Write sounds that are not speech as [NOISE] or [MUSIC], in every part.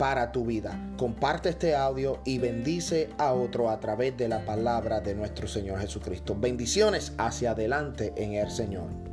para tu vida. Comparte este audio y bendice a otro a través de la palabra de nuestro Señor Jesucristo. Bendiciones hacia adelante en el Señor.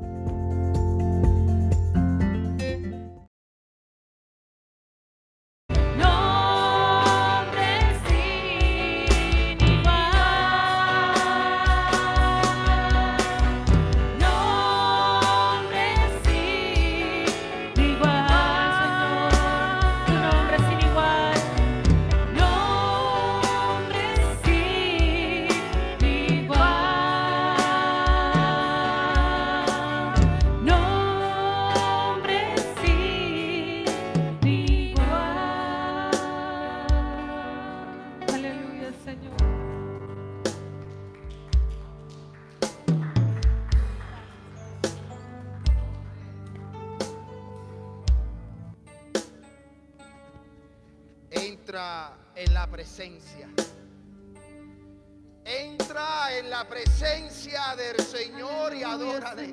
Y adórale.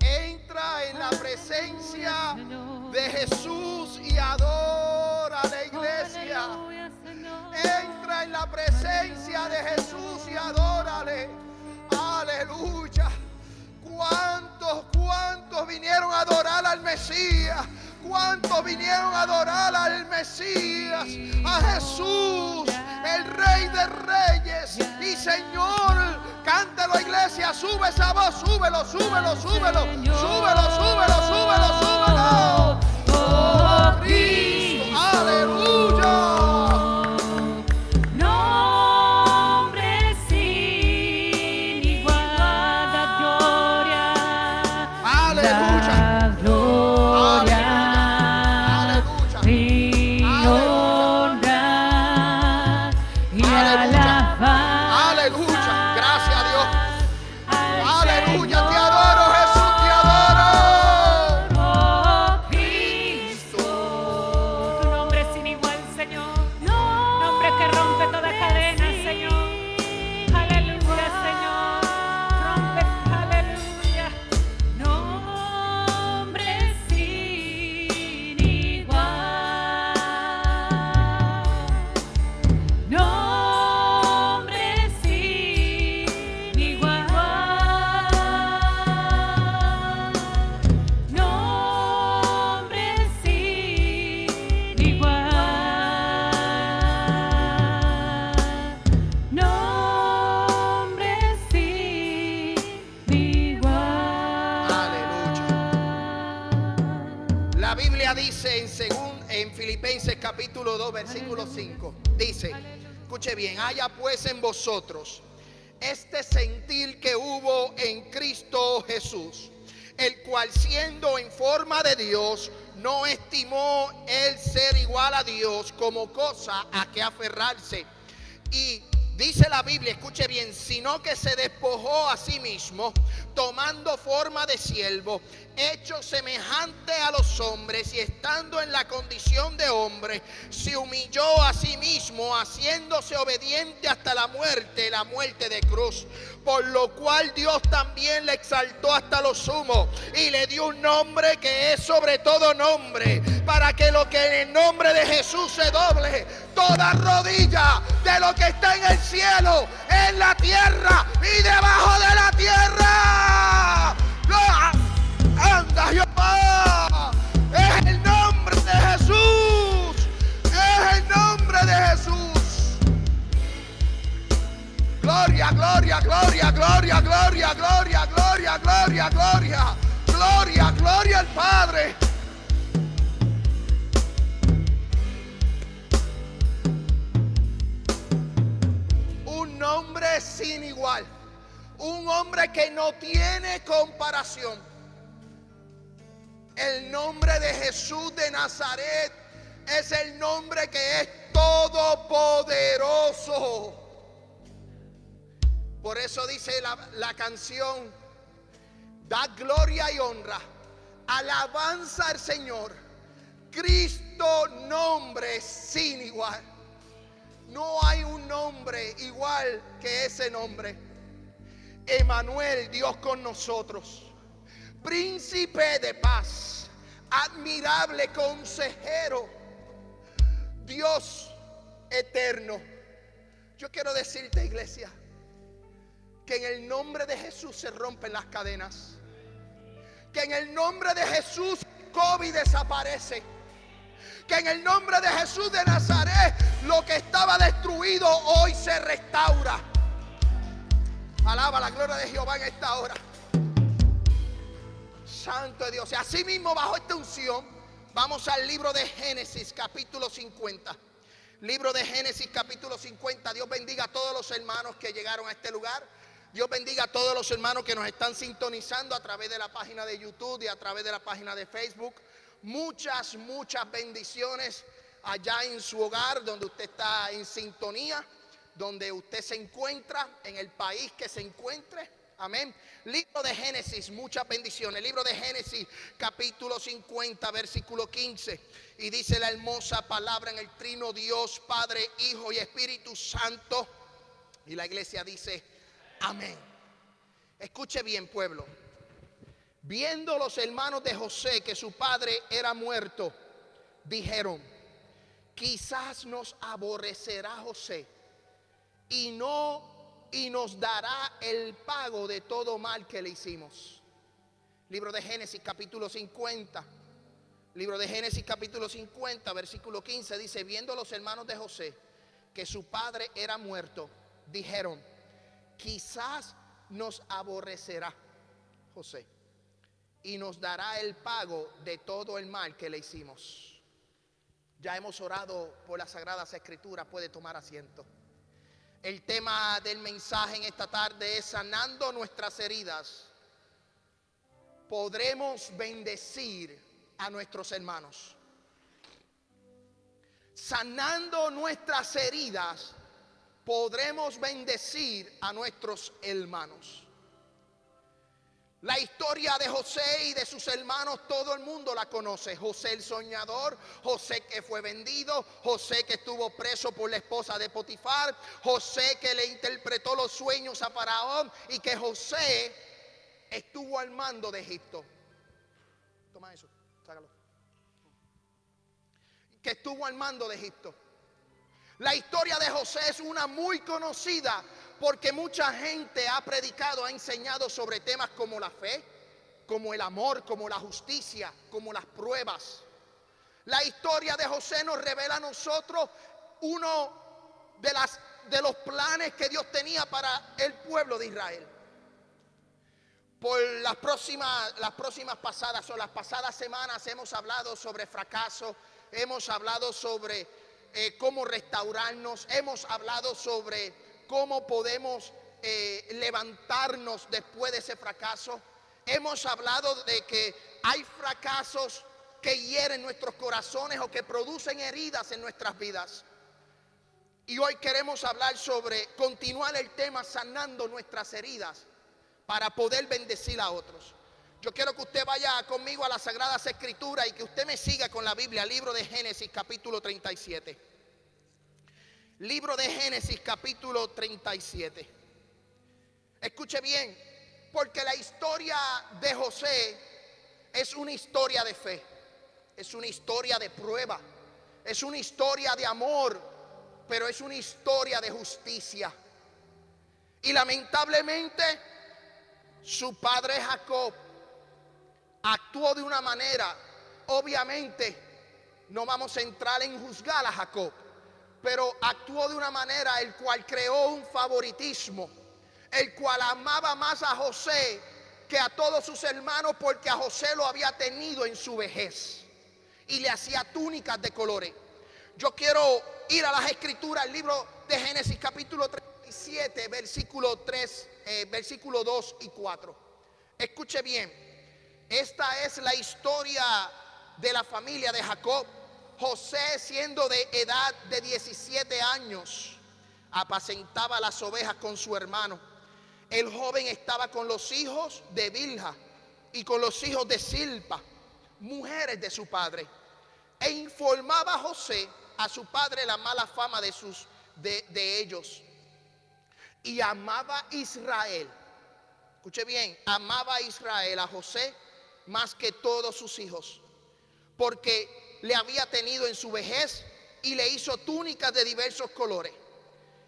Entra en la presencia de Jesús y adora la iglesia. Entra en la presencia de Jesús y adórale. Aleluya. ¿Cuántos, cuántos vinieron a adorar al Mesías? ¿Cuántos vinieron a adorar al Mesías, a Jesús, el Rey de Reyes y Señor? Cántelo, iglesia, sube esa voz, súbelo, súbelo, súbelo, súbelo, súbelo, súbelo, súbelo. Capítulo 2, versículo 5. Dice, escuche bien, haya pues en vosotros este sentir que hubo en Cristo Jesús, el cual siendo en forma de Dios, no estimó el ser igual a Dios como cosa a que aferrarse. Y dice la Biblia, escuche bien, sino que se despojó a sí mismo, tomando forma de siervo hecho semejante a los hombres y estando en la condición de hombre, se humilló a sí mismo, haciéndose obediente hasta la muerte, la muerte de cruz. Por lo cual Dios también le exaltó hasta lo sumo y le dio un nombre que es sobre todo nombre, para que lo que en el nombre de Jesús se doble, toda rodilla de lo que está en el cielo, en la tierra y debajo de la tierra. Anda Jehová. Es el nombre de Jesús. Es el nombre de Jesús. Gloria, gloria, gloria, gloria, gloria, gloria, gloria, gloria, gloria. Gloria, gloria al Padre. Un nombre sin igual. Un hombre que no tiene comparación el nombre de Jesús de Nazaret es el nombre que es todopoderoso. Por eso dice la, la canción, da gloria y honra, alabanza al Señor. Cristo nombre sin igual. No hay un nombre igual que ese nombre. Emanuel, Dios con nosotros. Príncipe de paz, admirable consejero, Dios eterno. Yo quiero decirte, iglesia, que en el nombre de Jesús se rompen las cadenas. Que en el nombre de Jesús COVID desaparece. Que en el nombre de Jesús de Nazaret lo que estaba destruido hoy se restaura. Alaba la gloria de Jehová en esta hora. Santo de Dios. Y así mismo bajo esta unción vamos al libro de Génesis capítulo 50. Libro de Génesis capítulo 50. Dios bendiga a todos los hermanos que llegaron a este lugar. Dios bendiga a todos los hermanos que nos están sintonizando a través de la página de YouTube y a través de la página de Facebook. Muchas, muchas bendiciones allá en su hogar donde usted está en sintonía, donde usted se encuentra, en el país que se encuentre. Amén. Libro de Génesis, muchas bendiciones. Libro de Génesis, capítulo 50, versículo 15. Y dice la hermosa palabra en el trino Dios, Padre, Hijo y Espíritu Santo. Y la iglesia dice, amén. Escuche bien, pueblo. Viendo los hermanos de José que su padre era muerto, dijeron, quizás nos aborrecerá José y no y nos dará el pago de todo mal que le hicimos. Libro de Génesis capítulo 50. Libro de Génesis capítulo 50, versículo 15 dice, viendo los hermanos de José que su padre era muerto, dijeron, quizás nos aborrecerá José y nos dará el pago de todo el mal que le hicimos. Ya hemos orado por las sagradas escrituras, puede tomar asiento. El tema del mensaje en esta tarde es sanando nuestras heridas. Podremos bendecir a nuestros hermanos. Sanando nuestras heridas, podremos bendecir a nuestros hermanos. La historia de José y de sus hermanos, todo el mundo la conoce. José el soñador, José que fue vendido, José que estuvo preso por la esposa de Potifar, José que le interpretó los sueños a Faraón y que José estuvo al mando de Egipto. Toma eso, sácalo. Que estuvo al mando de Egipto. La historia de José es una muy conocida porque mucha gente ha predicado, ha enseñado sobre temas como la fe, como el amor, como la justicia, como las pruebas. La historia de José nos revela a nosotros uno de, los planes que Dios tenía para el pueblo de Israel. Por las próximas, las próximas pasadas o las pasadas semanas hemos hablado sobre fracaso, hemos hablado sobre eh, cómo restaurarnos, hemos hablado sobre cómo podemos eh, levantarnos después de ese fracaso. Hemos hablado de que hay fracasos que hieren nuestros corazones o que producen heridas en nuestras vidas. Y hoy queremos hablar sobre continuar el tema sanando nuestras heridas para poder bendecir a otros. Yo quiero que usted vaya conmigo a las Sagradas Escrituras y que usted me siga con la Biblia, libro de Génesis capítulo 37. Libro de Génesis capítulo 37. Escuche bien, porque la historia de José es una historia de fe, es una historia de prueba, es una historia de amor, pero es una historia de justicia. Y lamentablemente su padre Jacob actuó de una manera, obviamente no vamos a entrar en juzgar a Jacob, pero actuó de una manera el cual creó un favoritismo, el cual amaba más a José que a todos sus hermanos porque a José lo había tenido en su vejez y le hacía túnicas de colores. Yo quiero ir a las escrituras, el libro de Génesis capítulo 37, versículo 3, eh, versículo 2 y 4. Escuche bien, esta es la historia de la familia de Jacob José, siendo de edad de 17 años, apacentaba las ovejas con su hermano. El joven estaba con los hijos de Bilha y con los hijos de Silpa, mujeres de su padre, e informaba a José a su padre la mala fama de, sus, de, de ellos. Y amaba Israel. Escuche bien, amaba Israel, a José, más que todos sus hijos, porque le había tenido en su vejez y le hizo túnicas de diversos colores.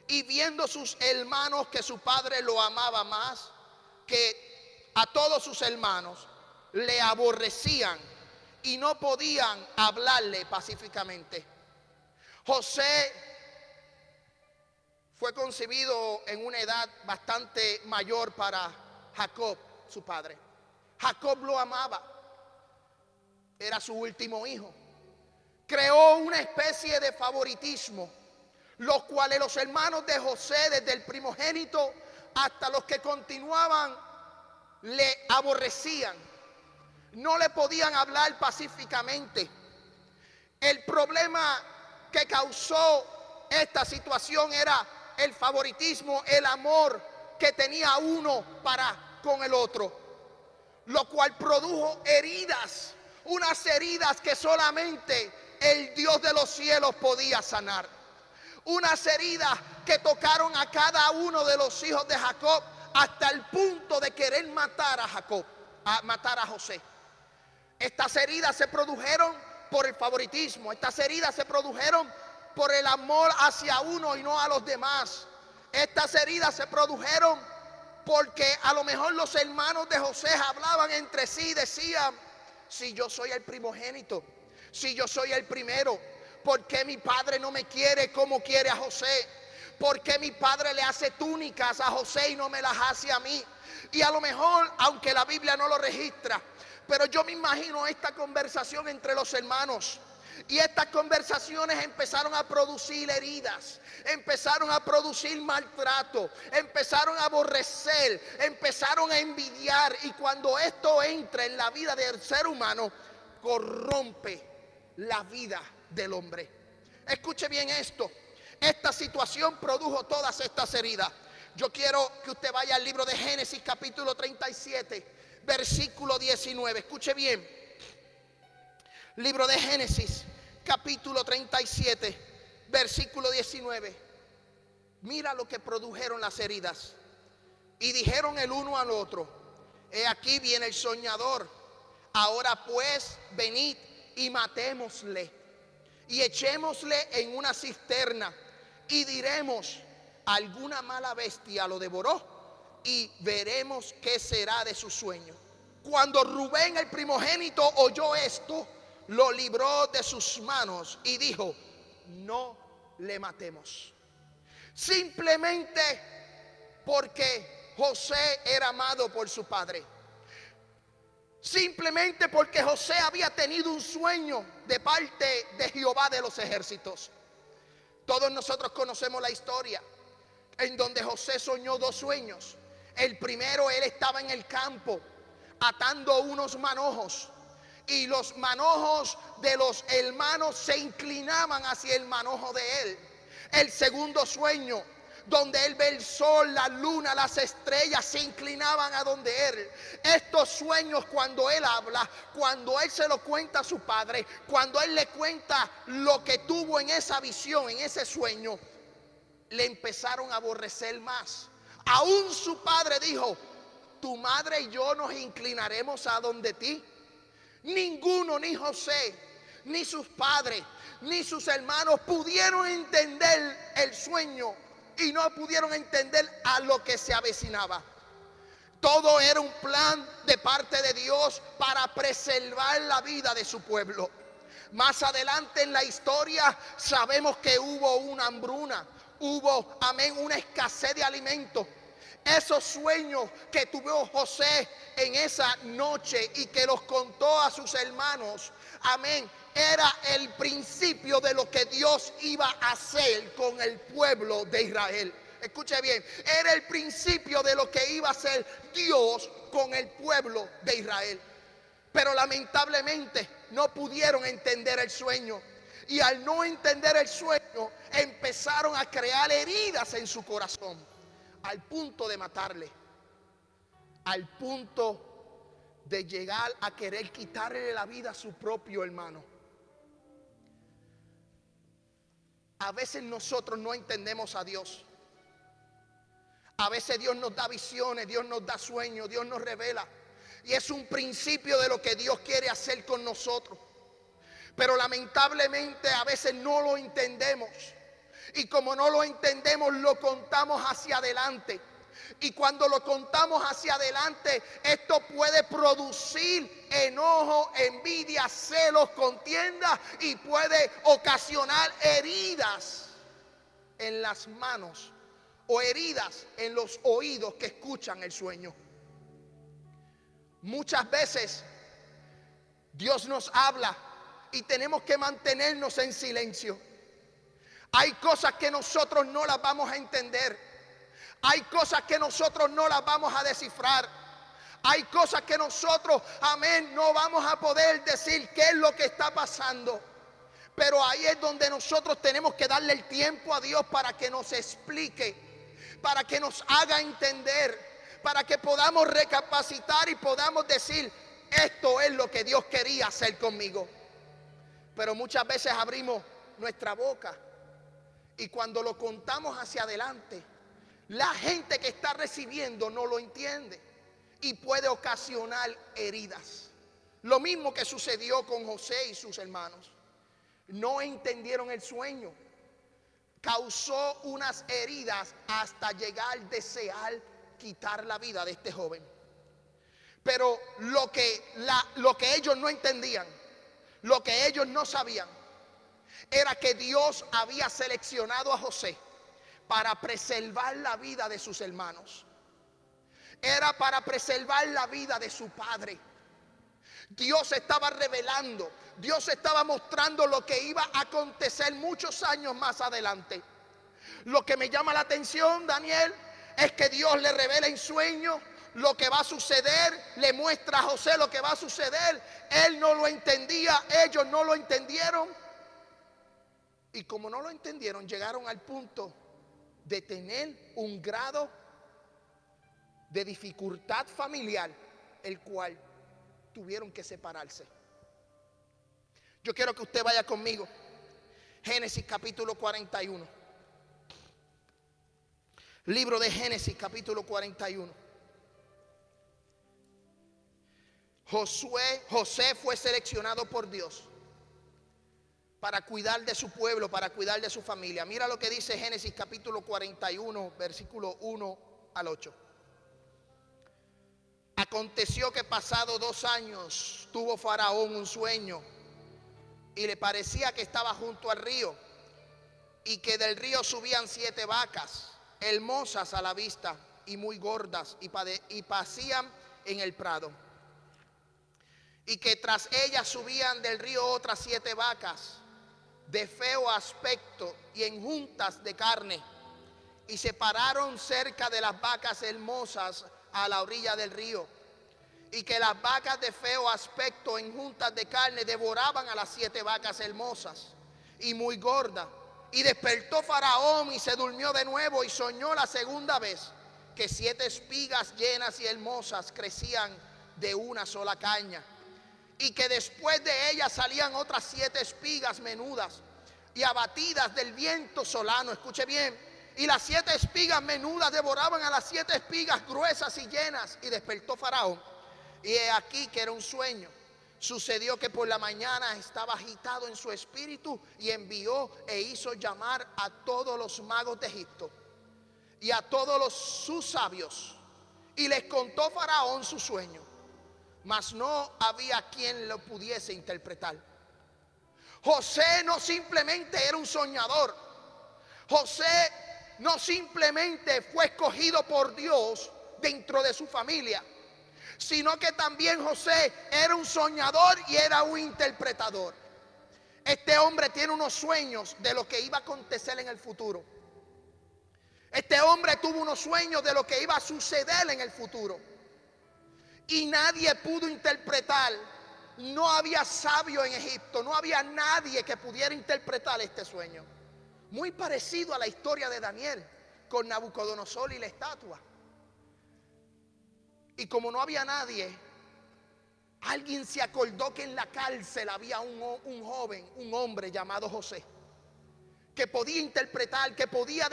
Y viendo sus hermanos que su padre lo amaba más que a todos sus hermanos, le aborrecían y no podían hablarle pacíficamente. José fue concebido en una edad bastante mayor para Jacob, su padre. Jacob lo amaba. Era su último hijo. Creó una especie de favoritismo, los cuales los hermanos de José, desde el primogénito hasta los que continuaban, le aborrecían. No le podían hablar pacíficamente. El problema que causó esta situación era el favoritismo, el amor que tenía uno para con el otro, lo cual produjo heridas, unas heridas que solamente el Dios de los cielos podía sanar. Unas heridas que tocaron a cada uno de los hijos de Jacob hasta el punto de querer matar a Jacob, a matar a José. Estas heridas se produjeron por el favoritismo, estas heridas se produjeron por el amor hacia uno y no a los demás. Estas heridas se produjeron porque a lo mejor los hermanos de José hablaban entre sí decían, si yo soy el primogénito, si yo soy el primero, ¿por qué mi padre no me quiere como quiere a José? ¿Por qué mi padre le hace túnicas a José y no me las hace a mí? Y a lo mejor, aunque la Biblia no lo registra, pero yo me imagino esta conversación entre los hermanos. Y estas conversaciones empezaron a producir heridas, empezaron a producir maltrato, empezaron a aborrecer, empezaron a envidiar. Y cuando esto entra en la vida del ser humano, corrompe la vida del hombre. Escuche bien esto. Esta situación produjo todas estas heridas. Yo quiero que usted vaya al libro de Génesis capítulo 37, versículo 19. Escuche bien. Libro de Génesis capítulo 37, versículo 19. Mira lo que produjeron las heridas. Y dijeron el uno al otro, he aquí viene el soñador. Ahora pues, venid y matémosle. Y echémosle en una cisterna. Y diremos, alguna mala bestia lo devoró. Y veremos qué será de su sueño. Cuando Rubén el primogénito oyó esto, lo libró de sus manos y dijo, no le matemos. Simplemente porque José era amado por su padre. Simplemente porque José había tenido un sueño de parte de Jehová de los ejércitos. Todos nosotros conocemos la historia en donde José soñó dos sueños. El primero, él estaba en el campo atando unos manojos y los manojos de los hermanos se inclinaban hacia el manojo de él. El segundo sueño, donde él ve el sol, la luna, las estrellas, se inclinaban a donde él. Estos sueños cuando él habla, cuando él se lo cuenta a su padre, cuando él le cuenta lo que tuvo en esa visión, en ese sueño, le empezaron a aborrecer más. Aún su padre dijo, tu madre y yo nos inclinaremos a donde ti. Ninguno, ni José, ni sus padres, ni sus hermanos pudieron entender el sueño y no pudieron entender a lo que se avecinaba. Todo era un plan de parte de Dios para preservar la vida de su pueblo. Más adelante en la historia sabemos que hubo una hambruna, hubo, amén, una escasez de alimentos. Esos sueños que tuvo José en esa noche y que los contó a sus hermanos, amén, era el principio de lo que Dios iba a hacer con el pueblo de Israel. Escuche bien, era el principio de lo que iba a hacer Dios con el pueblo de Israel. Pero lamentablemente no pudieron entender el sueño. Y al no entender el sueño, empezaron a crear heridas en su corazón, al punto de matarle, al punto de llegar a querer quitarle la vida a su propio hermano. A veces nosotros no entendemos a Dios. A veces Dios nos da visiones, Dios nos da sueños, Dios nos revela. Y es un principio de lo que Dios quiere hacer con nosotros. Pero lamentablemente a veces no lo entendemos. Y como no lo entendemos, lo contamos hacia adelante. Y cuando lo contamos hacia adelante, esto puede producir enojo, envidia, celos, contienda y puede ocasionar heridas en las manos o heridas en los oídos que escuchan el sueño. Muchas veces Dios nos habla y tenemos que mantenernos en silencio. Hay cosas que nosotros no las vamos a entender. Hay cosas que nosotros no las vamos a descifrar. Hay cosas que nosotros, amén, no vamos a poder decir qué es lo que está pasando. Pero ahí es donde nosotros tenemos que darle el tiempo a Dios para que nos explique para que nos haga entender, para que podamos recapacitar y podamos decir, esto es lo que Dios quería hacer conmigo. Pero muchas veces abrimos nuestra boca y cuando lo contamos hacia adelante, la gente que está recibiendo no lo entiende y puede ocasionar heridas. Lo mismo que sucedió con José y sus hermanos. No entendieron el sueño causó unas heridas hasta llegar a desear quitar la vida de este joven. Pero lo que, lo que ellos no entendían, lo que ellos no sabían, era que Dios había seleccionado a José para preservar la vida de sus hermanos. Era para preservar la vida de su padre. Dios estaba revelando, Dios estaba mostrando lo que iba a acontecer muchos años más adelante. Lo que me llama la atención, Daniel, es que Dios le revela en sueño lo que va a suceder, le muestra a José lo que va a suceder. Él no lo entendía, ellos no lo entendieron. Y como no lo entendieron, llegaron al punto de tener un grado de dificultad familiar, el cual tuvieron que separarse. Yo quiero que usted vaya conmigo. Génesis capítulo 41. Libro de Génesis capítulo 41. Josué, José fue seleccionado por Dios para cuidar de su pueblo, para cuidar de su familia. Mira lo que dice Génesis capítulo 41, versículo 1 al 8. Aconteció que pasado dos años tuvo Faraón un sueño y le parecía que estaba junto al río y que del río subían siete vacas, hermosas a la vista y muy gordas y, y pasían en el prado. Y que tras ellas subían del río otras siete vacas de feo aspecto y en juntas de carne y se pararon cerca de las vacas hermosas a la orilla del río. Y que las vacas de feo aspecto en juntas de carne devoraban a las siete vacas hermosas y muy gordas. Y despertó Faraón y se durmió de nuevo y soñó la segunda vez que siete espigas llenas y hermosas crecían de una sola caña. Y que después de ellas salían otras siete espigas menudas y abatidas del viento solano. Escuche bien, y las siete espigas menudas devoraban a las siete espigas gruesas y llenas. Y despertó Faraón. Y he aquí que era un sueño. Sucedió que por la mañana estaba agitado en su espíritu y envió e hizo llamar a todos los magos de Egipto y a todos los, sus sabios. Y les contó Faraón su sueño, mas no había quien lo pudiese interpretar. José no simplemente era un soñador. José no simplemente fue escogido por Dios dentro de su familia, sino que también José era un soñador y era un interpretador. Este hombre tiene unos sueños de lo que iba a acontecer en el futuro. Este hombre tuvo unos sueños de lo que iba a suceder en el futuro. Y nadie pudo interpretar no había sabio en Egipto, no había nadie que pudiera interpretar este sueño. Muy parecido a la historia de Daniel con Nabucodonosor y la estatua. Y como no había nadie, alguien se acordó que en la cárcel había un, joven, un hombre llamado José, que podía interpretar, que podía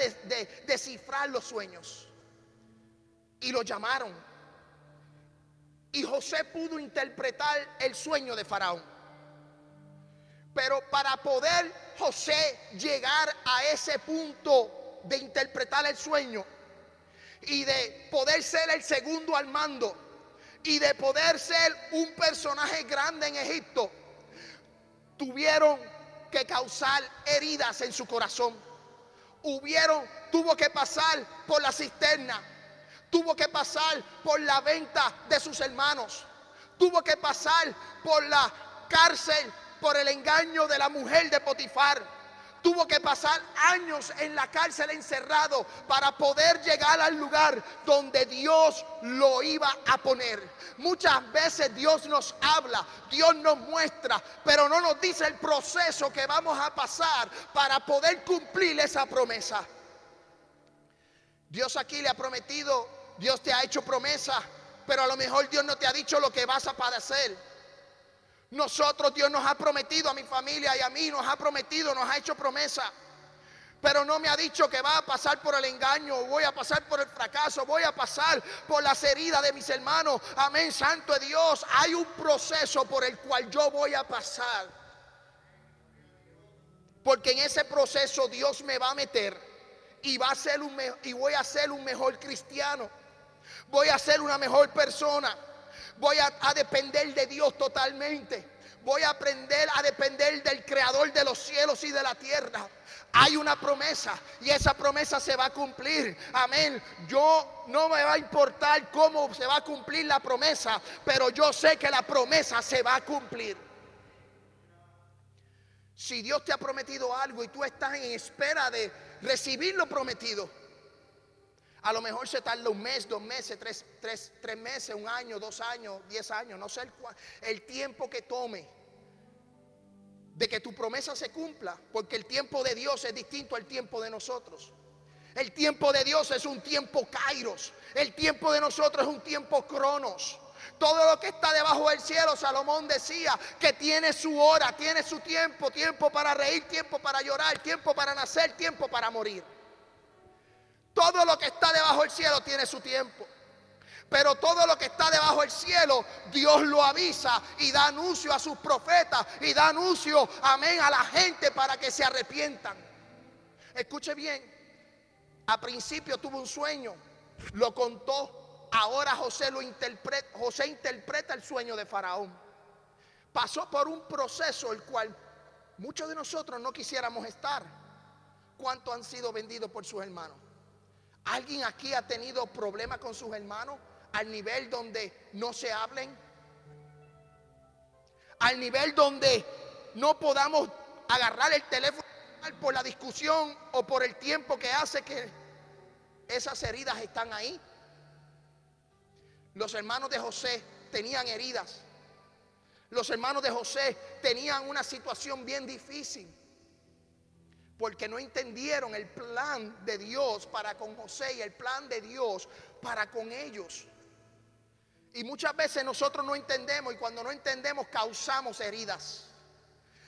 descifrar los sueños. Y lo llamaron. Y José pudo interpretar el sueño de Faraón. Pero para poder José llegar a ese punto de interpretar el sueño, y de poder ser el segundo al mando y de poder ser un personaje grande en Egipto, tuvieron que causar heridas en su corazón. Hubieron, tuvo que pasar por la cisterna, tuvo que pasar por la venta de sus hermanos, tuvo que pasar por la cárcel, por el engaño de la mujer de Potifar tuvo que pasar años en la cárcel encerrado para poder llegar al lugar donde Dios lo iba a poner. Muchas veces Dios nos habla, Dios nos muestra, pero no nos dice el proceso que vamos a pasar para poder cumplir esa promesa. Dios aquí le ha prometido, Dios te ha hecho promesa, pero a lo mejor Dios no te ha dicho lo que vas a padecer. Nosotros Dios nos ha prometido a mi familia y a mí, nos ha prometido, nos ha hecho promesa. Pero no me ha dicho que va a pasar por el engaño, voy a pasar por el fracaso, voy a pasar por las heridas de mis hermanos. Amén, santo de Dios. Hay un proceso por el cual yo voy a pasar. Porque en ese proceso Dios me va a meter y, va a ser un y voy a ser un mejor cristiano. Voy a ser una mejor persona. Voy a, depender de Dios totalmente. Voy a aprender a depender del creador de los cielos y de la tierra. Hay una promesa y esa promesa se va a cumplir. Amén. Yo no me va a importar cómo se va a cumplir la promesa, pero yo sé que la promesa se va a cumplir. Si Dios te ha prometido algo y tú estás en espera de recibir lo prometido, a lo mejor se tarda un mes, dos meses, tres, tres, meses, un año, dos años, diez años, no sé el, el tiempo que tome de que tu promesa se cumpla, porque el tiempo de Dios es distinto al tiempo de nosotros. El tiempo de Dios es un tiempo kairos, el tiempo de nosotros es un tiempo cronos. Todo lo que está debajo del cielo, Salomón decía que tiene su hora, tiene su tiempo, tiempo para reír, tiempo para llorar, tiempo para nacer, tiempo para morir. Todo lo que está debajo del cielo tiene su tiempo. Pero todo lo que está debajo del cielo, Dios lo avisa y da anuncio a sus profetas y da anuncio, amén, a la gente para que se arrepientan. Escuche bien, a principio tuvo un sueño, lo contó, ahora José lo interpreta, José interpreta el sueño de Faraón. Pasó por un proceso el cual muchos de nosotros no quisiéramos estar. ¿Cuántos han sido vendidos por sus hermanos? ¿Alguien aquí ha tenido problemas con sus hermanos al nivel donde no se hablen? Al nivel donde no podamos agarrar el teléfono por la discusión o por el tiempo que hace que esas heridas están ahí. Los hermanos de José tenían heridas. Los hermanos de José tenían una situación bien difícil porque no entendieron el plan de Dios para con José y el plan de Dios para con ellos. Y muchas veces nosotros no entendemos y cuando no entendemos causamos heridas.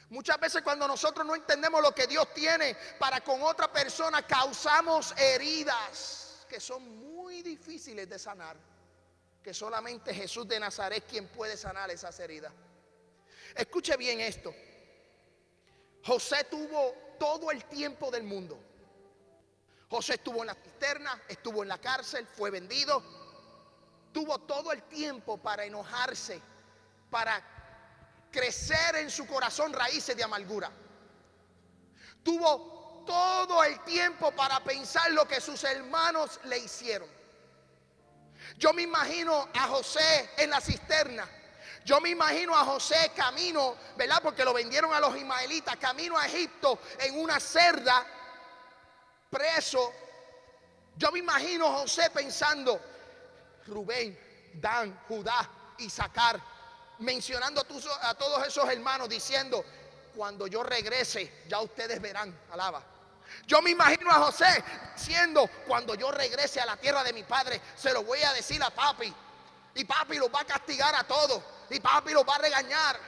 Muchas veces cuando nosotros no entendemos lo que Dios tiene para con otra persona, causamos heridas que son muy difíciles de sanar. Que solamente Jesús de Nazaret quien puede sanar esas heridas. Escuche bien esto. José tuvo todo el tiempo del mundo. José estuvo en la cisterna, estuvo en la cárcel, fue vendido. Tuvo todo el tiempo para enojarse, para crecer en su corazón raíces de amargura. Tuvo todo el tiempo para pensar lo que sus hermanos le hicieron. Yo me imagino a José en la cisterna yo me imagino a José camino, ¿verdad? Porque lo vendieron a los ismaelitas, camino a Egipto en una cerda, preso. Yo me imagino a José pensando, Rubén, Dan, Judá, Isaacar, mencionando a, todos esos hermanos diciendo, cuando yo regrese, ya ustedes verán, alaba. Yo me imagino a José diciendo, cuando yo regrese a la tierra de mi padre, se lo voy a decir a papi. Y papi los va a castigar a todos. Y papi los va a regañar.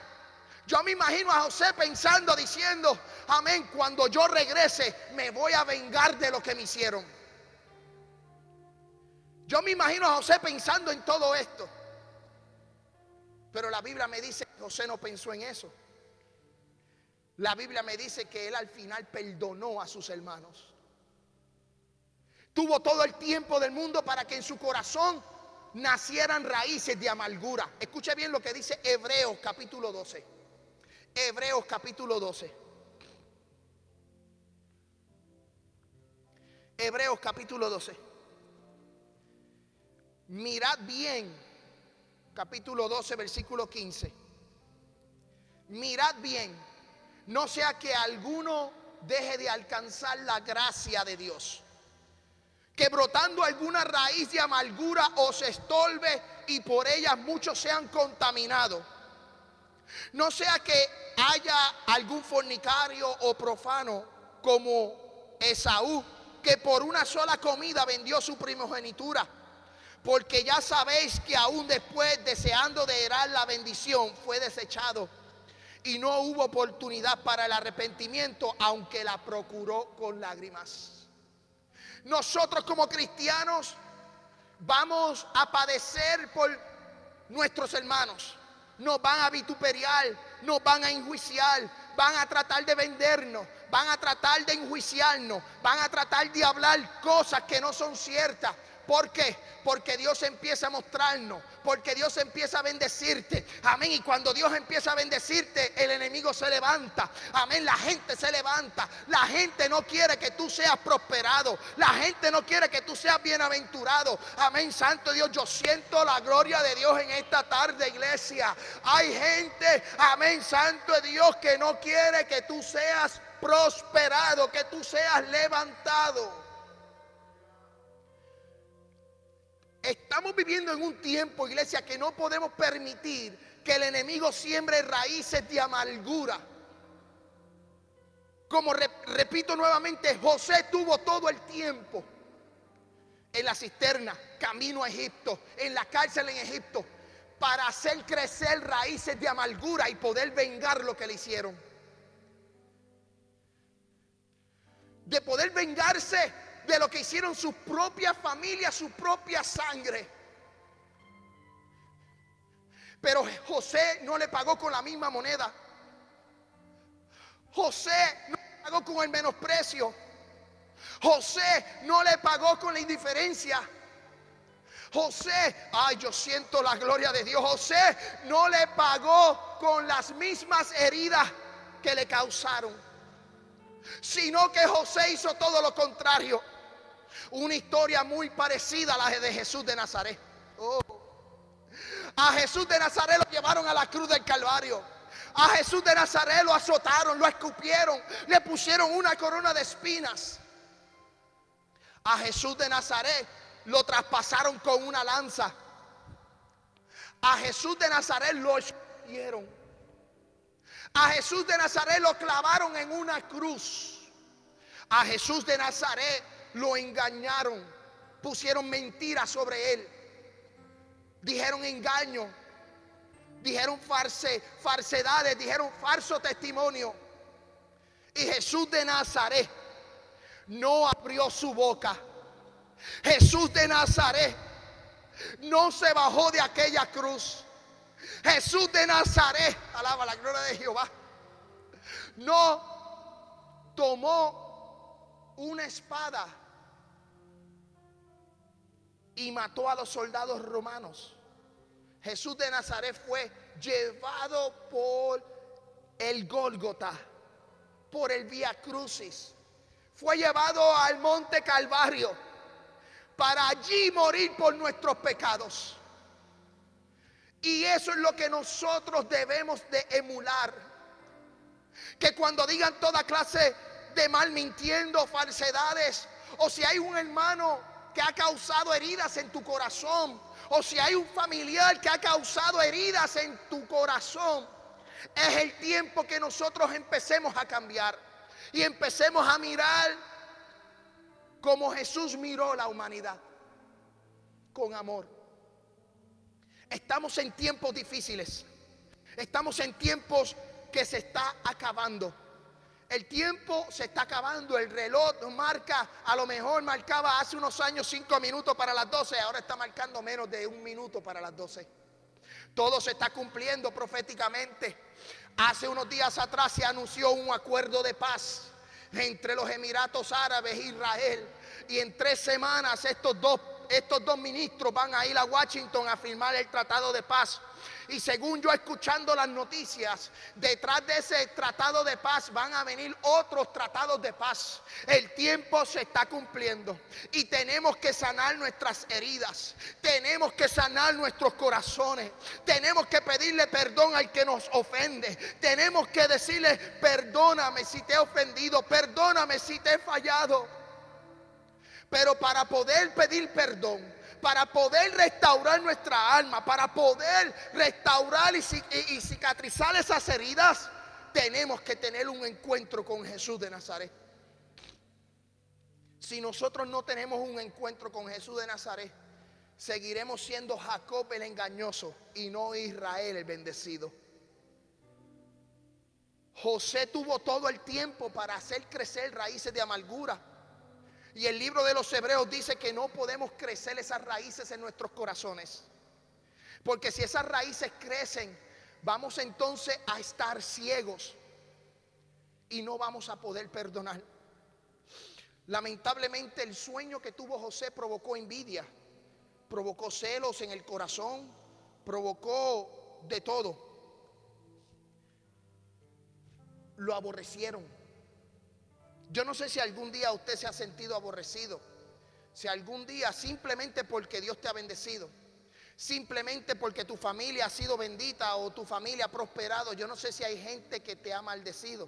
Yo me imagino a José pensando, diciendo, amén, cuando yo regrese me voy a vengar de lo que me hicieron. Yo me imagino a José pensando en todo esto. Pero la Biblia me dice que José no pensó en eso. La Biblia me dice que él al final perdonó a sus hermanos. Tuvo todo el tiempo del mundo para que en su corazón nacieran raíces de amargura. Escuche bien lo que dice Hebreos capítulo 12. Hebreos capítulo 12. Hebreos capítulo 12. Mirad bien, capítulo 12, versículo 15. Mirad bien, no sea que alguno deje de alcanzar la gracia de Dios que brotando alguna raíz de amargura os estorbe y por ellas muchos sean contaminados. No sea que haya algún fornicario o profano como Esaú, que por una sola comida vendió su primogenitura. Porque ya sabéis que aún después, deseando de herar la bendición, fue desechado. Y no hubo oportunidad para el arrepentimiento, aunque la procuró con lágrimas. Nosotros como cristianos vamos a padecer por nuestros hermanos. Nos van a vituperiar, nos van a enjuiciar, van a tratar de vendernos, van a tratar de enjuiciarnos, van a tratar de hablar cosas que no son ciertas. ¿Por qué? Porque Dios empieza a mostrarnos, porque Dios empieza a bendecirte. Amén. Y cuando Dios empieza a bendecirte, el enemigo se levanta. Amén. La gente se levanta. La gente no quiere que tú seas prosperado. La gente no quiere que tú seas bienaventurado. Amén. Santo Dios, yo siento la gloria de Dios en esta tarde, iglesia. Hay gente, amén, Santo Dios, que no quiere que tú seas prosperado, que tú seas levantado. Estamos viviendo en un tiempo, iglesia, que no podemos permitir que el enemigo siembre raíces de amargura. Como repito nuevamente, José tuvo todo el tiempo en la cisterna, camino a Egipto, en la cárcel en Egipto, para hacer crecer raíces de amargura y poder vengar lo que le hicieron. De poder vengarse de lo que hicieron su propia familia, su propia sangre. Pero José no le pagó con la misma moneda. José no le pagó con el menosprecio. José no le pagó con la indiferencia. José, ay, yo siento la gloria de Dios. José no le pagó con las mismas heridas que le causaron, sino que José hizo todo lo contrario. Una historia muy parecida a la de Jesús de Nazaret. Oh. A Jesús de Nazaret lo llevaron a la cruz del Calvario. A Jesús de Nazaret lo azotaron, lo escupieron, le pusieron una corona de espinas. A Jesús de Nazaret lo traspasaron con una lanza. A Jesús de Nazaret lo escupieron. A Jesús de Nazaret lo clavaron en una cruz. A Jesús de Nazaret lo engañaron, pusieron mentiras sobre él, dijeron engaño, dijeron farse, falsedades, dijeron falso testimonio. Y Jesús de Nazaret no abrió su boca. Jesús de Nazaret no se bajó de aquella cruz. Jesús de Nazaret, alaba la gloria de Jehová, no tomó una espada y mató a los soldados romanos. Jesús de Nazaret fue llevado por el Gólgota, por el Vía Crucis. Fue llevado al monte Calvario para allí morir por nuestros pecados. Y eso es lo que nosotros debemos de emular. Que cuando digan toda clase de mal mintiendo, falsedades, o si hay un hermano que ha causado heridas en tu corazón, o si hay un familiar que ha causado heridas en tu corazón, es el tiempo que nosotros empecemos a cambiar y empecemos a mirar como Jesús miró la humanidad, con amor. Estamos en tiempos difíciles, estamos en tiempos que se está acabando. El tiempo se está acabando, el reloj marca, a lo mejor marcaba hace unos años cinco minutos para las 12, ahora está marcando menos de un minuto para las 12. Todo se está cumpliendo proféticamente. Hace unos días atrás se anunció un acuerdo de paz entre los Emiratos Árabes e Israel. Y en tres semanas estos dos, estos dos ministros van a ir a Washington a firmar el tratado de paz. Y según yo escuchando las noticias, detrás de ese tratado de paz van a venir otros tratados de paz. El tiempo se está cumpliendo y tenemos que sanar nuestras heridas. Tenemos que sanar nuestros corazones. Tenemos que pedirle perdón al que nos ofende. Tenemos que decirle, perdóname si te he ofendido, perdóname si te he fallado. Pero para poder pedir perdón, para poder restaurar nuestra alma, para poder restaurar y, cicatrizar esas heridas, tenemos que tener un encuentro con Jesús de Nazaret. Si nosotros no tenemos un encuentro con Jesús de Nazaret, seguiremos siendo Jacob el engañoso y no Israel el bendecido. José tuvo todo el tiempo para hacer crecer raíces de amargura y el libro de los Hebreos dice que no podemos crecer esas raíces en nuestros corazones. Porque si esas raíces crecen, vamos entonces a estar ciegos y no vamos a poder perdonar. Lamentablemente el sueño que tuvo José provocó envidia, provocó celos en el corazón, provocó de todo. Lo aborrecieron. Yo no sé si algún día usted se ha sentido aborrecido. Si algún día simplemente porque Dios te ha bendecido. Simplemente porque tu familia ha sido bendita o tu familia ha prosperado. Yo no sé si hay gente que te ha maldecido.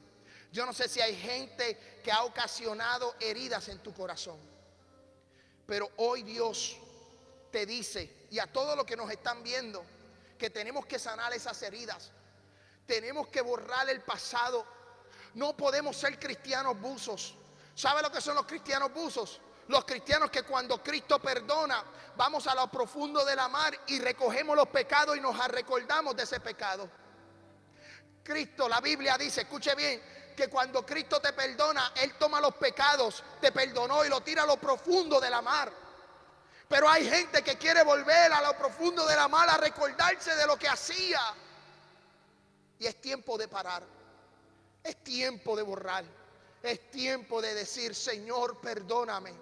Yo no sé si hay gente que ha ocasionado heridas en tu corazón. Pero hoy Dios te dice, y a todos los que nos están viendo, que tenemos que sanar esas heridas. Tenemos que borrar el pasado no podemos ser cristianos buzos. ¿Sabe lo que son los cristianos buzos? Los cristianos que cuando Cristo perdona, vamos a lo profundo de la mar y recogemos los pecados y nos recordamos de ese pecado. Cristo, la Biblia dice, escuche bien, que cuando Cristo te perdona, Él toma los pecados, te perdonó y lo tira a lo profundo de la mar. Pero hay gente que quiere volver a lo profundo de la mar a recordarse de lo que hacía. Y es tiempo de parar. Es tiempo de borrar. Es tiempo de decir, Señor, perdóname.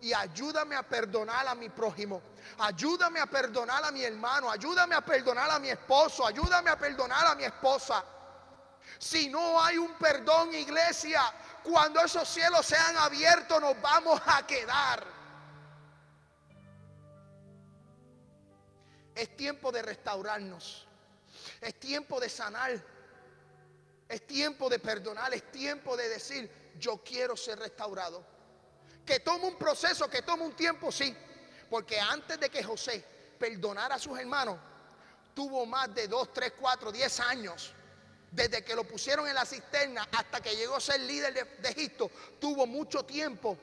Y ayúdame a perdonar a mi prójimo. Ayúdame a perdonar a mi hermano. Ayúdame a perdonar a mi esposo. Ayúdame a perdonar a mi esposa. Si no hay un perdón, iglesia, cuando esos cielos sean abiertos, nos vamos a quedar. Es tiempo de restaurarnos. Es tiempo de sanar es tiempo de perdonar, es tiempo de decir, yo quiero ser restaurado. Que tome un proceso, que tome un tiempo, sí. Porque antes de que José perdonara a sus hermanos, tuvo más de 2, 3, 4, 10 años. Desde que lo pusieron en la cisterna hasta que llegó a ser líder de, de Egipto, tuvo mucho tiempo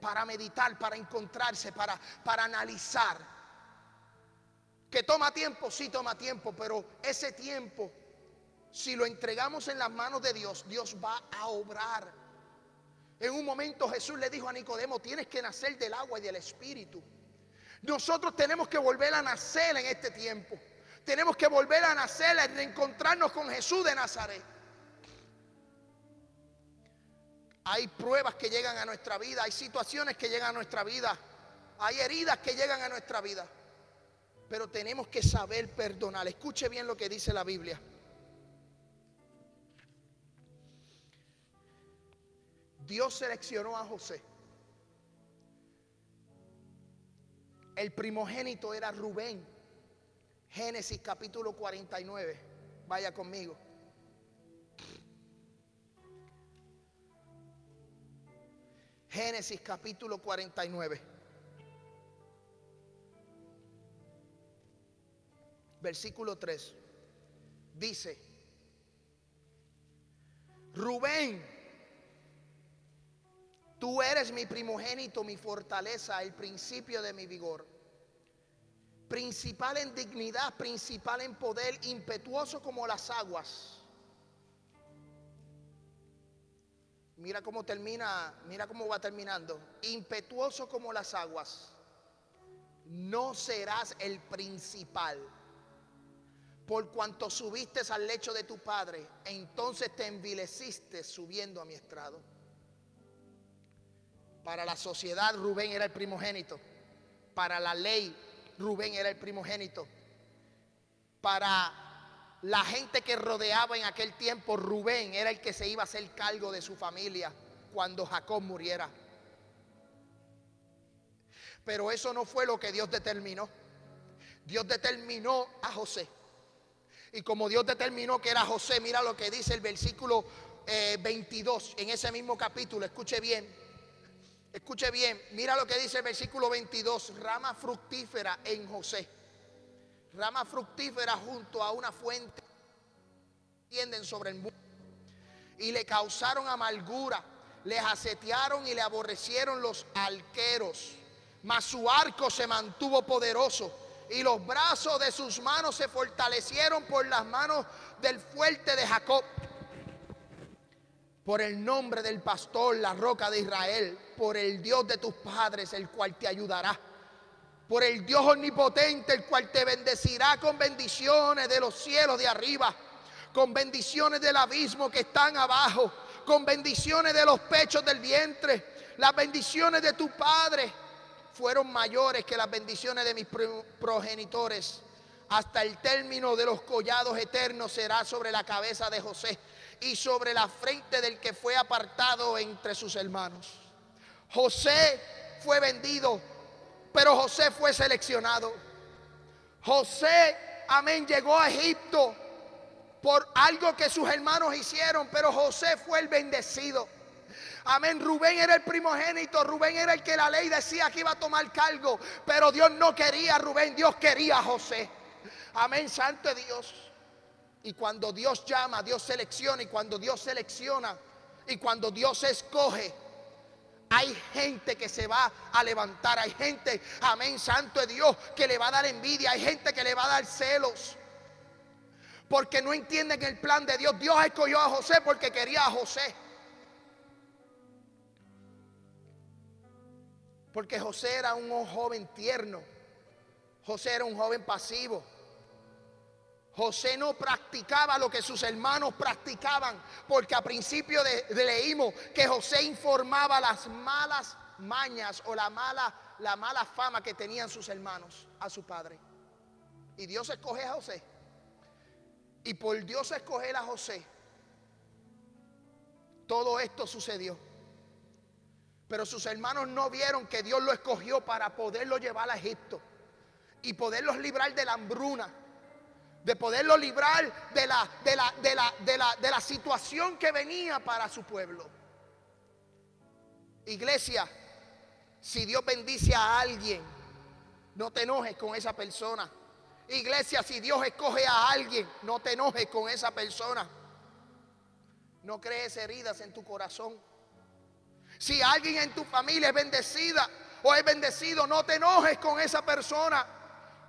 para meditar, para encontrarse, para, para analizar. Que toma tiempo, sí toma tiempo, pero ese tiempo si lo entregamos en las manos de Dios, Dios va a obrar. En un momento Jesús le dijo a Nicodemo, tienes que nacer del agua y del espíritu. Nosotros tenemos que volver a nacer en este tiempo. Tenemos que volver a nacer, a reencontrarnos con Jesús de Nazaret. Hay pruebas que llegan a nuestra vida, hay situaciones que llegan a nuestra vida, hay heridas que llegan a nuestra vida. Pero tenemos que saber perdonar. Escuche bien lo que dice la Biblia. Dios seleccionó a José. El primogénito era Rubén. Génesis capítulo 49. Vaya conmigo. Génesis capítulo 49. Versículo 3. Dice, Rubén tú eres mi primogénito, mi fortaleza, el principio de mi vigor. Principal en dignidad, principal en poder, impetuoso como las aguas. Mira cómo termina, mira cómo va terminando. Impetuoso como las aguas. No serás el principal por cuanto subiste al lecho de tu padre, entonces te envileciste subiendo a mi estrado. Para la sociedad Rubén era el primogénito. Para la ley Rubén era el primogénito. Para la gente que rodeaba en aquel tiempo, Rubén era el que se iba a hacer cargo de su familia cuando Jacob muriera. Pero eso no fue lo que Dios determinó. Dios determinó a José y como Dios determinó que era José, mira lo que dice el versículo 22 eh, en ese mismo capítulo. Escuche bien. Escuche bien. Mira lo que dice el versículo 22. Rama fructífera en José. Rama fructífera junto a una fuente. Tienden sobre el mundo. Y le causaron amargura. Le asetearon y le aborrecieron los arqueros. Mas su arco se mantuvo poderoso y los brazos de sus manos se fortalecieron por las manos del fuerte de Jacob. Por el nombre del pastor, la roca de Israel, por el Dios de tus padres, el cual te ayudará. Por el Dios omnipotente, el cual te bendecirá con bendiciones de los cielos de arriba, con bendiciones del abismo que están abajo, con bendiciones de los pechos del vientre, las bendiciones de tu Padre fueron mayores que las bendiciones de mis progenitores. Hasta el término de los collados eternos será sobre la cabeza de José y sobre la frente del que fue apartado entre sus hermanos. José fue vendido, pero José fue seleccionado. José, amén, llegó a Egipto por algo que sus hermanos hicieron, pero José fue el bendecido. Amén. Rubén era el primogénito. Rubén era el que la ley decía que iba a tomar cargo. Pero Dios no quería a Rubén. Dios quería a José. Amén. Santo Dios. Y cuando Dios llama, Dios selecciona. Y cuando Dios selecciona y cuando Dios escoge, hay gente que se va a levantar. Hay gente, amén, santo de Dios, que le va a dar envidia. Hay gente que le va a dar celos. Porque no entienden el plan de Dios. Dios escogió a José porque quería a José. Porque José era un joven tierno. José era un joven pasivo. José no practicaba lo que sus hermanos practicaban, porque a principio de, leímos que José informaba las malas mañas o la mala, la mala fama que tenían sus hermanos a su padre. Y Dios escoge a José. Y por Dios escoger a José, todo esto sucedió. Pero sus hermanos no vieron que Dios lo escogió para poderlo llevar a Egipto y poderlos librar de la hambruna, de poderlo librar de la, de la, de la, de la, de la situación que venía para su pueblo. Iglesia, si Dios bendice a alguien, no te enojes con esa persona. Iglesia, si Dios escoge a alguien, no te enojes con esa persona. No crees heridas en tu corazón. Si alguien en tu familia es bendecida o es bendecido, no te enojes con esa persona.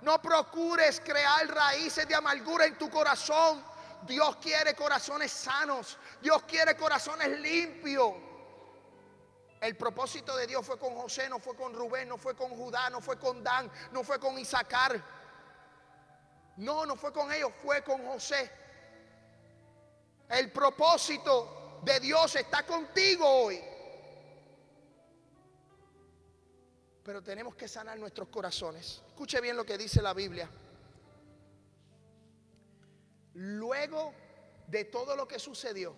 No procures crear raíces de amargura en tu corazón. Dios quiere corazones sanos. Dios quiere corazones limpios. El propósito de Dios fue con José, no fue con Rubén, no fue con Judá, no fue con Dan, no fue con Isaacar. No, no fue con ellos, fue con José. El propósito de Dios está contigo hoy. Pero tenemos que sanar nuestros corazones. Escuche bien lo que dice la Biblia. Luego de todo lo que sucedió,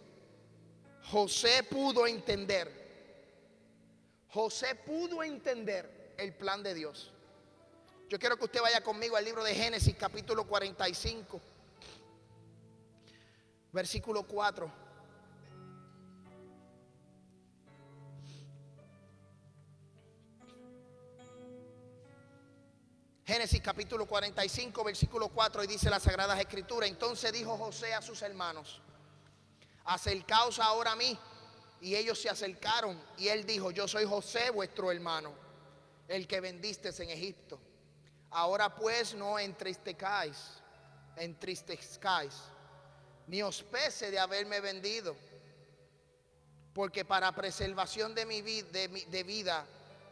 José pudo entender. José pudo entender el plan de Dios. Yo quiero que usted vaya conmigo al libro de Génesis capítulo 45, versículo 4. Génesis capítulo 45, versículo 4, y dice las Sagradas Escrituras, entonces dijo José a sus hermanos, acercaos ahora a mí. Y ellos se acercaron y él dijo, yo soy José vuestro hermano, el que vendiste en Egipto. Ahora pues no entristezcáis, entristezcáis, ni os pese de haberme vendido, porque para preservación de mi, de vida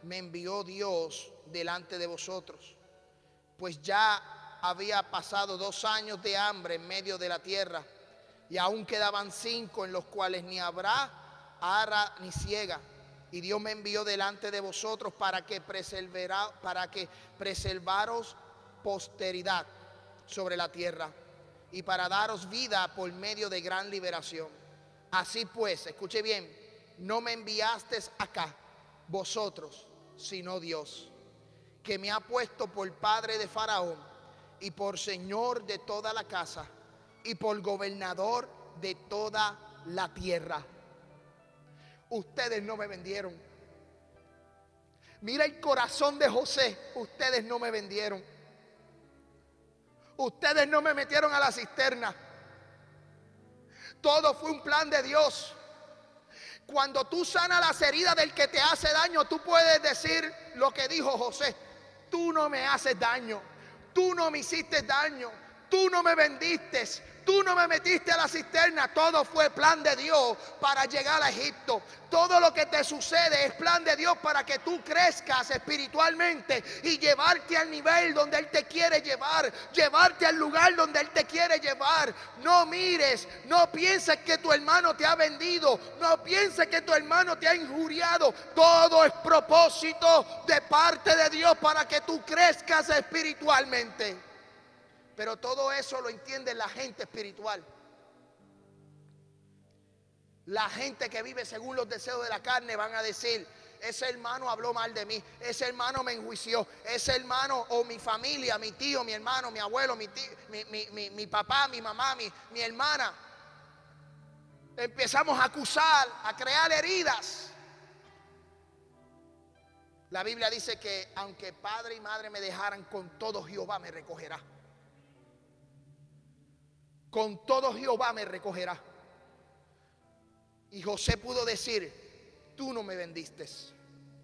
me envió Dios delante de vosotros, pues ya había pasado dos años de hambre en medio de la tierra, y aún quedaban cinco en los cuales ni habrá ara ni ciega. Y Dios me envió delante de vosotros para que, para que preservaros posteridad sobre la tierra y para daros vida por medio de gran liberación. Así pues, escuche bien, no me enviasteis acá vosotros, sino Dios, que me ha puesto por padre de Faraón y por señor de toda la casa y por gobernador de toda la tierra ustedes no me vendieron. Mira el corazón de José, ustedes no me vendieron. Ustedes no me metieron a la cisterna. Todo fue un plan de Dios. Cuando tú sanas las heridas del que te hace daño, tú puedes decir lo que dijo José. Tú no me haces daño. Tú no me hiciste daño. Tú no me vendiste. Tú no me metiste a la cisterna, todo fue plan de Dios para llegar a Egipto. Todo lo que te sucede es plan de Dios para que tú crezcas espiritualmente y llevarte al nivel donde Él te quiere llevar, llevarte al lugar donde Él te quiere llevar. No mires, no pienses que tu hermano te ha vendido, no pienses que tu hermano te ha injuriado. Todo es propósito de parte de Dios para que tú crezcas espiritualmente. Pero todo eso lo entiende la gente espiritual. La gente que vive según los deseos de la carne van a decir, ese hermano habló mal de mí, ese hermano me enjuició, ese hermano o mi familia, mi tío, mi hermano, mi abuelo, mi, mi, papá, mi mamá, mi, mi hermana. Empezamos a acusar, a crear heridas. La Biblia dice que aunque padre y madre me dejaran, con todo Jehová me recogerá con todo Jehová me recogerá. Y José pudo decir, tú no me vendiste,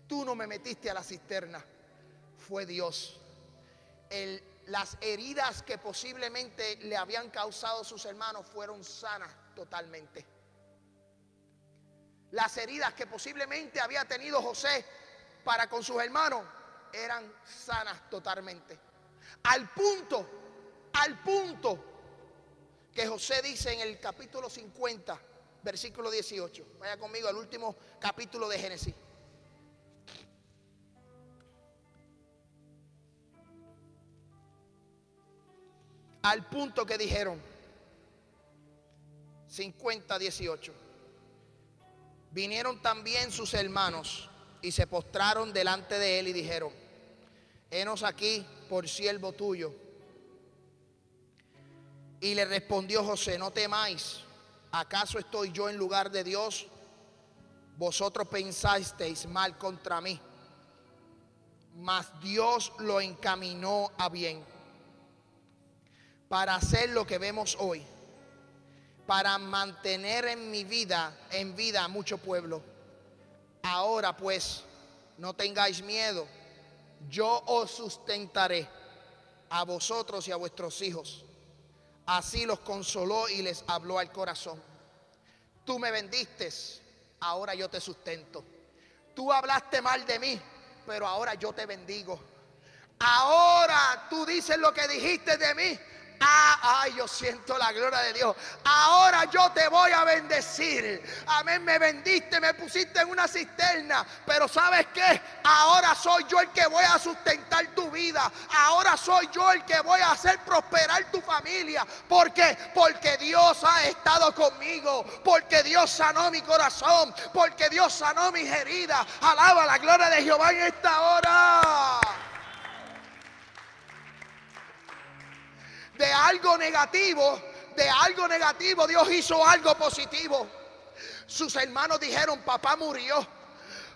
tú no me metiste a la cisterna, fue Dios. las heridas que posiblemente le habían causado sus hermanos fueron sanas totalmente. Las heridas que posiblemente había tenido José para con sus hermanos eran sanas totalmente. Al punto, al punto que José dice en el capítulo 50, versículo 18. Vaya conmigo al último capítulo de Génesis. Al punto que dijeron, 50, 18. Vinieron también sus hermanos y se postraron delante de él y dijeron, henos aquí por siervo tuyo y le respondió José, no temáis, ¿acaso estoy yo en lugar de Dios? Vosotros pensasteis mal contra mí, mas Dios lo encaminó a bien para hacer lo que vemos hoy, para mantener en mi vida, en vida a mucho pueblo. Ahora pues, no tengáis miedo, yo os sustentaré a vosotros y a vuestros hijos Así los consoló y les habló al corazón. Tú me vendiste, ahora yo te sustento. Tú hablaste mal de mí, pero ahora yo te bendigo. Ahora tú dices lo que dijiste de mí, Ah, ay, yo siento la gloria de Dios. Ahora yo te voy a bendecir. Amén, me vendiste, me pusiste en una cisterna. Pero ¿sabes qué? Ahora soy yo el que voy a sustentar tu vida. Ahora soy yo el que voy a hacer prosperar tu familia. ¿Por qué? Porque Dios ha estado conmigo. Porque Dios sanó mi corazón. Porque Dios sanó mis heridas. Alaba la gloria de Jehová en esta hora. De algo negativo, de algo negativo, Dios hizo algo positivo. Sus hermanos dijeron, papá murió.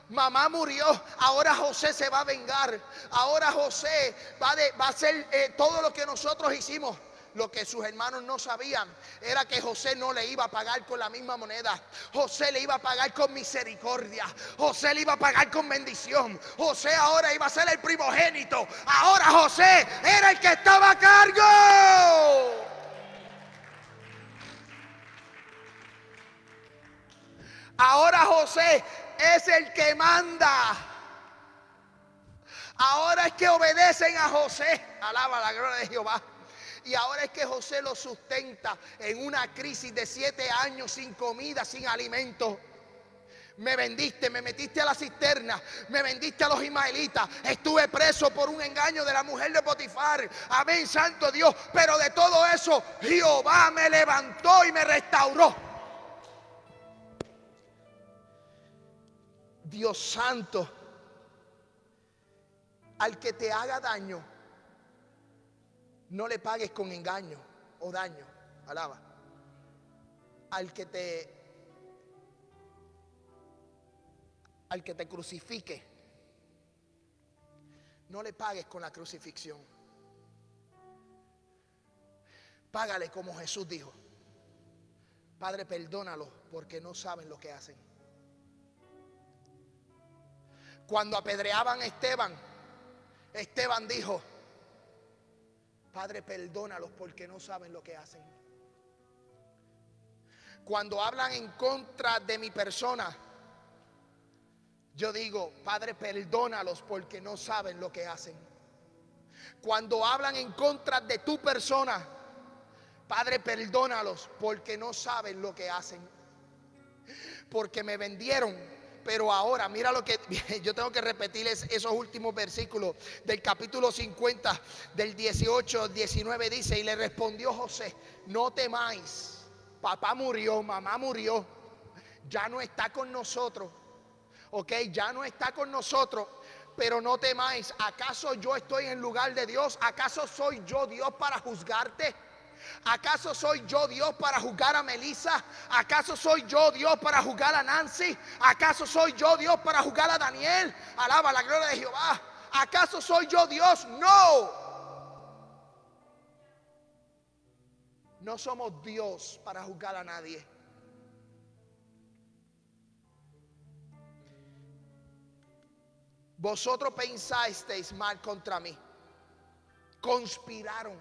Mamá murió, ahora José se va a vengar. Ahora José va, va a hacer eh, todo lo que nosotros hicimos. Lo que sus hermanos no sabían era que José no le iba a pagar con la misma moneda. José le iba a pagar con misericordia. José le iba a pagar con bendición. José ahora iba a ser el primogénito. Ahora José era el que estaba a cargo. Ahora José es el que manda. Ahora es que obedecen a José. Alaba la gloria de Jehová. Y ahora es que José lo sustenta en una crisis de siete años sin comida, sin alimento. Me vendiste, me metiste a la cisterna, me vendiste a los ismaelitas. Estuve preso por un engaño de la mujer de Potifar. Amén, santo Dios. Pero de todo eso, Jehová me levantó y me restauró. Dios santo, al que te haga daño, no le pagues con engaño o daño. Alaba. Al que te al que te crucifique, no le pagues con la crucifixión. Págale como Jesús dijo. Padre, perdónalo porque no saben lo que hacen. Cuando apedreaban a Esteban, Esteban dijo, Padre, perdónalos porque no saben lo que hacen. Cuando hablan en contra de mi persona, yo digo, Padre, perdónalos porque no saben lo que hacen. Cuando hablan en contra de tu persona, Padre, perdónalos porque no saben lo que hacen. Porque me vendieron pero ahora, mira lo que [LAUGHS] yo tengo que repetirles esos últimos versículos del capítulo 50, del 18 19 dice, y le respondió José, no temáis, papá murió, mamá murió, ya no está con nosotros, ok, ya no está con nosotros. Pero no temáis, ¿acaso yo estoy en lugar de Dios? ¿Acaso soy yo Dios para juzgarte? ¿Acaso soy yo Dios para juzgar a Melissa? ¿Acaso soy yo Dios para juzgar a Nancy? ¿Acaso soy yo Dios para juzgar a Daniel? Alaba la gloria de Jehová. ¿Acaso soy yo Dios? No. No somos Dios para juzgar a nadie. Vosotros pensasteis mal contra mí. Conspiraron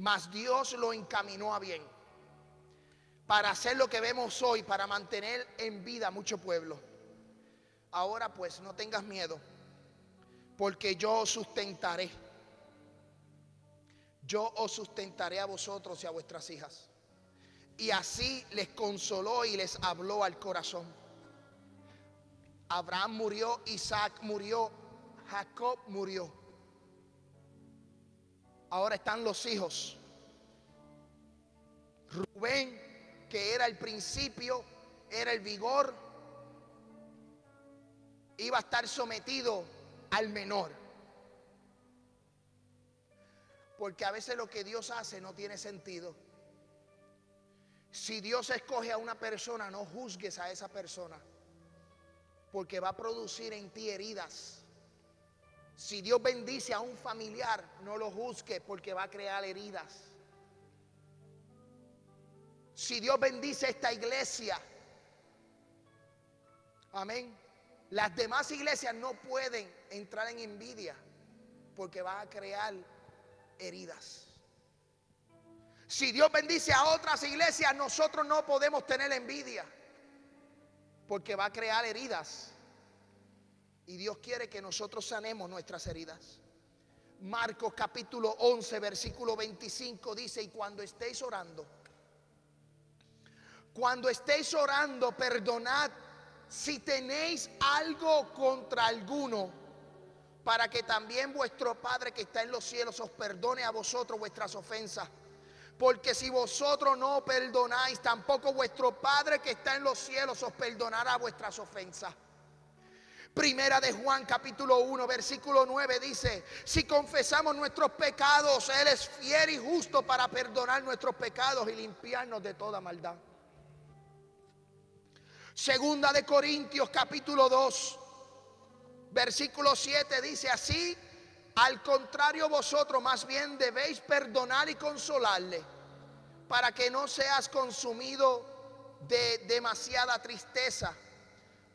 Mas Dios lo encaminó a bien para hacer lo que vemos hoy, para mantener en vida mucho pueblo. Ahora pues no tengas miedo, porque yo os sustentaré. Yo os sustentaré a vosotros y a vuestras hijas. Y así les consoló y les habló al corazón. Abraham murió, Isaac murió, Jacob murió ahora están los hijos. Rubén, que era el principio, era el vigor, iba a estar sometido al menor. Porque a veces lo que Dios hace no tiene sentido. Si Dios escoge a una persona, no juzgues a esa persona. Porque va a producir en ti heridas si Dios bendice a un familiar, no lo juzgue porque va a crear heridas. Si Dios bendice esta iglesia, amén. Las demás iglesias no pueden entrar en envidia porque va a crear heridas. Si Dios bendice a otras iglesias, nosotros no podemos tener envidia porque va a crear heridas. Y Dios quiere que nosotros sanemos nuestras heridas. Marcos capítulo 11, versículo 25 dice, y cuando estéis orando, cuando estéis orando, perdonad si tenéis algo contra alguno, para que también vuestro Padre que está en los cielos os perdone a vosotros vuestras ofensas. Porque si vosotros no perdonáis, tampoco vuestro Padre que está en los cielos os perdonará vuestras ofensas. Primera de Juan capítulo 1 versículo 9 dice, si confesamos nuestros pecados, Él es fiel y justo para perdonar nuestros pecados y limpiarnos de toda maldad. Segunda de Corintios capítulo 2, versículo 7 dice así, al contrario vosotros más bien debéis perdonar y consolarle para que no seas consumido de demasiada tristeza,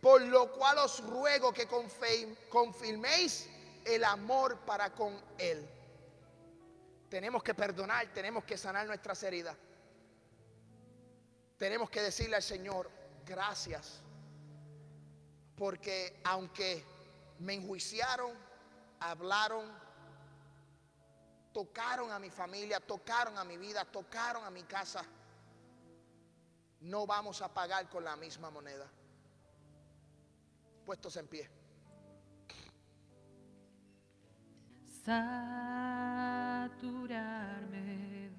por lo cual os ruego que confirméis el amor para con él. Tenemos que perdonar, tenemos que sanar nuestras heridas. Tenemos que decirle al Señor, gracias, porque aunque me enjuiciaron, hablaron, tocaron a mi familia, tocaron a mi vida, tocaron a mi casa, no vamos a pagar con la misma moneda. Puestos en pie. saturarme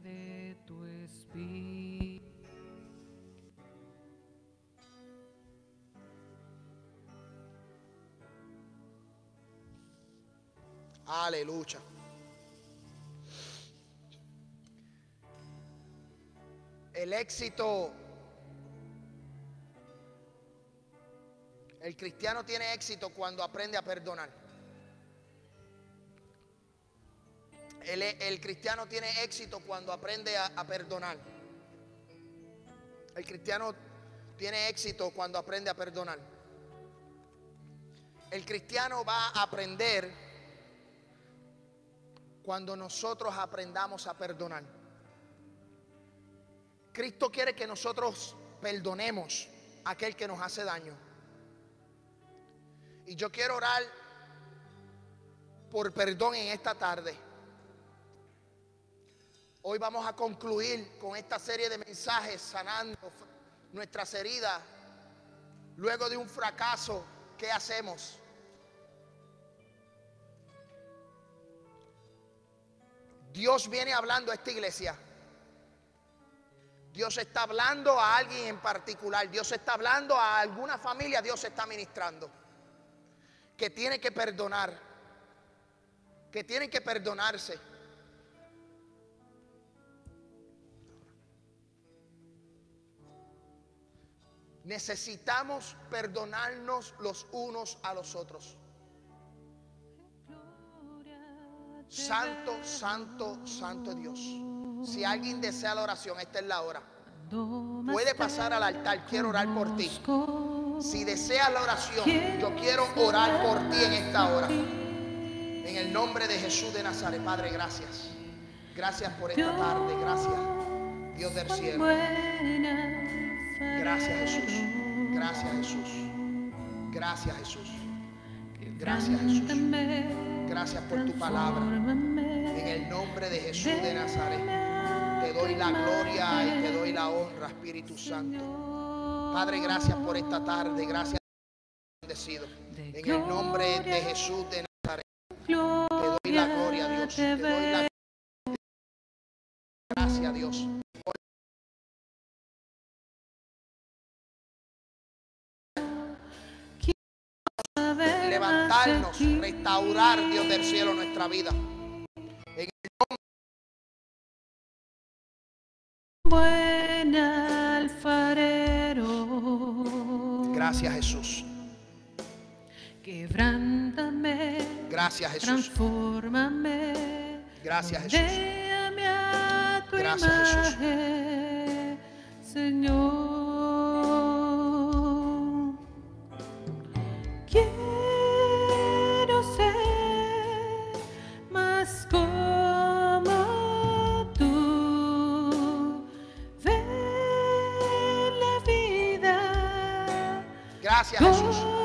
de tu espíritu. Aleluya. El éxito, el cristiano tiene éxito cuando aprende a perdonar. El, cristiano tiene éxito cuando aprende a, a perdonar. El cristiano tiene éxito cuando aprende a perdonar. El cristiano va a aprender cuando nosotros aprendamos a perdonar. Cristo quiere que nosotros perdonemos a aquel que nos hace daño. Y yo quiero orar por perdón en esta tarde. Hoy vamos a concluir con esta serie de mensajes sanando nuestras heridas. Luego de un fracaso, ¿qué hacemos? Dios viene hablando a esta iglesia. Dios está hablando a alguien en particular. Dios está hablando a alguna familia. Dios está ministrando. Que tiene que perdonar. Que tiene que perdonarse. Necesitamos perdonarnos los unos a los otros. Santo, santo, santo Dios. Si alguien desea la oración, esta es la hora. Puede pasar al altar, quiero orar por ti. Si desea la oración, yo quiero orar por ti en esta hora. En el nombre de Jesús de Nazaret, Padre, gracias. Gracias por esta tarde, gracias. Dios del cielo. Gracias Jesús. Gracias Jesús. Gracias Jesús. Gracias Jesús. Gracias por tu palabra. En el nombre de Jesús de Nazaret. Te doy la gloria y te doy la honra, Espíritu Santo. Padre, gracias por esta tarde. Gracias bendecido. En el nombre de Jesús de Nazaret. Te doy la gloria, Dios. Te doy la Gracias, Dios. levantarnos, restaurar, Dios del cielo, nuestra vida. Gracias, Jesús. Quebrántame. Gracias, Jesús. Transfórmame. Gracias, Jesús. A tu Gracias, Jesús. Señor. Gracias, Jesús.